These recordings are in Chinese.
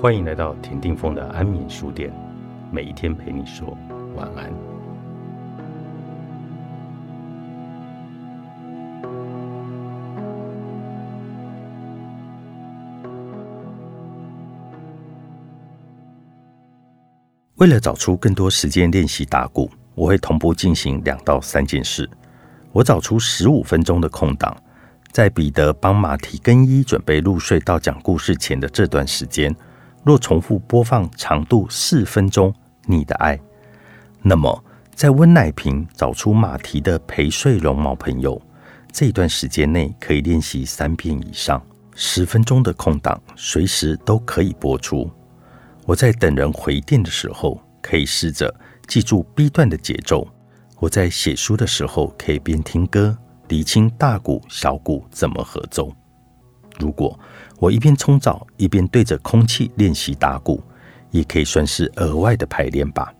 欢迎来到田定峰的安眠书店，每一天陪你说晚安。为了找出更多时间练习打鼓，我会同步进行两到三件事。我找出十五分钟的空档，在彼得帮马蹄更衣、准备入睡到讲故事前的这段时间。若重复播放长度四分钟，你的爱，那么在温奶瓶找出马蹄的陪睡绒毛朋友，这段时间内可以练习三遍以上。十分钟的空档，随时都可以播出。我在等人回电的时候，可以试着记住 B 段的节奏。我在写书的时候，可以边听歌，理清大鼓、小鼓怎么合奏。如果我一边冲澡一边对着空气练习打鼓，也可以算是额外的排练吧。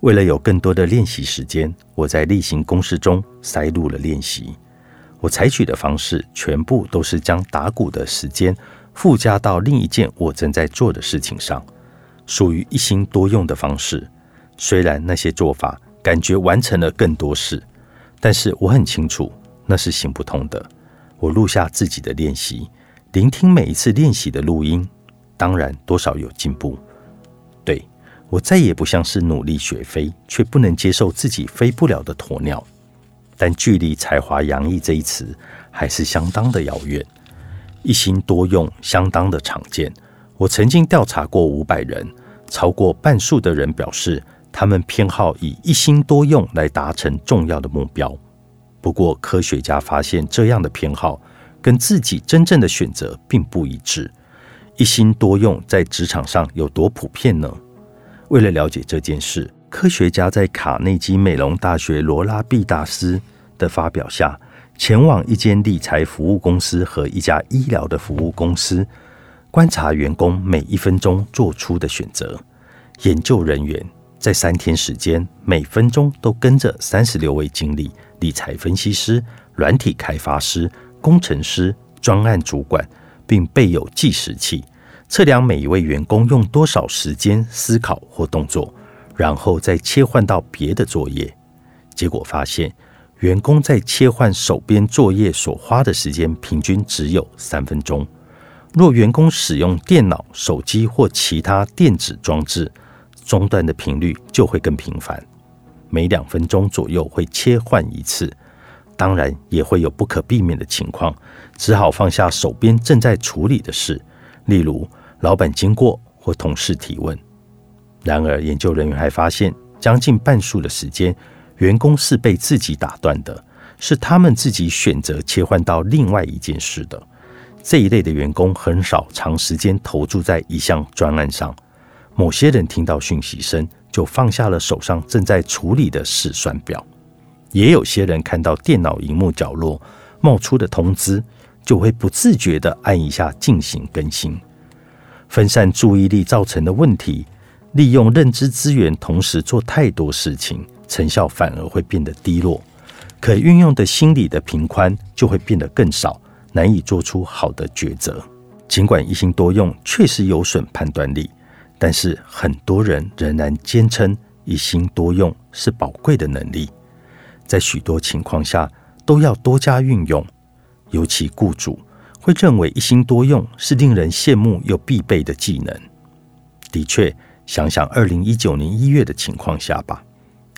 为了有更多的练习时间，我在例行公事中塞入了练习。我采取的方式全部都是将打鼓的时间附加到另一件我正在做的事情上，属于一心多用的方式。虽然那些做法感觉完成了更多事，但是我很清楚那是行不通的。我录下自己的练习。聆听每一次练习的录音，当然多少有进步。对我再也不像是努力学飞却不能接受自己飞不了的鸵鸟，但距离才华洋溢这一词还是相当的遥远。一心多用相当的常见。我曾经调查过五百人，超过半数的人表示他们偏好以一心多用来达成重要的目标。不过科学家发现这样的偏好。跟自己真正的选择并不一致，一心多用在职场上有多普遍呢？为了了解这件事，科学家在卡内基美容大学罗拉毕大师的发表下，前往一间理财服务公司和一家医疗的服务公司，观察员工每一分钟做出的选择。研究人员在三天时间，每分钟都跟着三十六位经理、理财分析师、软体开发师。工程师、专案主管，并备有计时器，测量每一位员工用多少时间思考或动作，然后再切换到别的作业。结果发现，员工在切换手边作业所花的时间平均只有三分钟。若员工使用电脑、手机或其他电子装置，中断的频率就会更频繁，每两分钟左右会切换一次。当然也会有不可避免的情况，只好放下手边正在处理的事，例如老板经过或同事提问。然而，研究人员还发现，将近半数的时间，员工是被自己打断的，是他们自己选择切换到另外一件事的。这一类的员工很少长时间投注在一项专案上。某些人听到讯息声，就放下了手上正在处理的试算表。也有些人看到电脑荧幕角落冒出的通知，就会不自觉地按一下进行更新。分散注意力造成的问题，利用认知资源同时做太多事情，成效反而会变得低落。可运用的心理的平宽就会变得更少，难以做出好的抉择。尽管一心多用确实有损判断力，但是很多人仍然坚称一心多用是宝贵的能力。在许多情况下都要多加运用，尤其雇主会认为一心多用是令人羡慕又必备的技能。的确，想想二零一九年一月的情况下吧，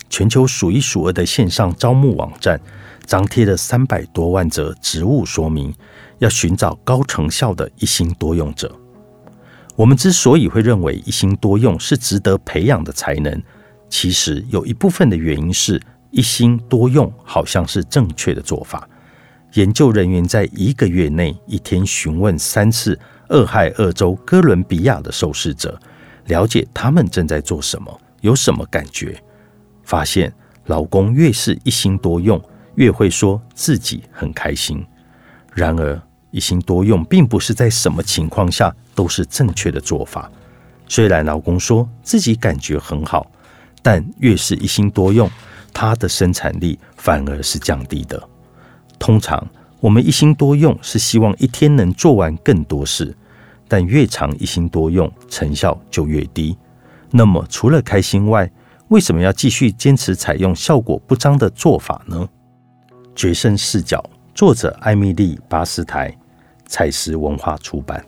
全球数一数二的线上招募网站张贴了三百多万则职务说明，要寻找高成效的一心多用者。我们之所以会认为一心多用是值得培养的才能，其实有一部分的原因是。一心多用好像是正确的做法。研究人员在一个月内一天询问三次俄亥俄州哥伦比亚的受试者，了解他们正在做什么，有什么感觉。发现老公越是一心多用，越会说自己很开心。然而，一心多用并不是在什么情况下都是正确的做法。虽然老公说自己感觉很好，但越是一心多用。它的生产力反而是降低的。通常，我们一心多用是希望一天能做完更多事，但越长一心多用，成效就越低。那么，除了开心外，为什么要继续坚持采用效果不彰的做法呢？决胜视角，作者艾米丽·巴斯台，采石文化出版。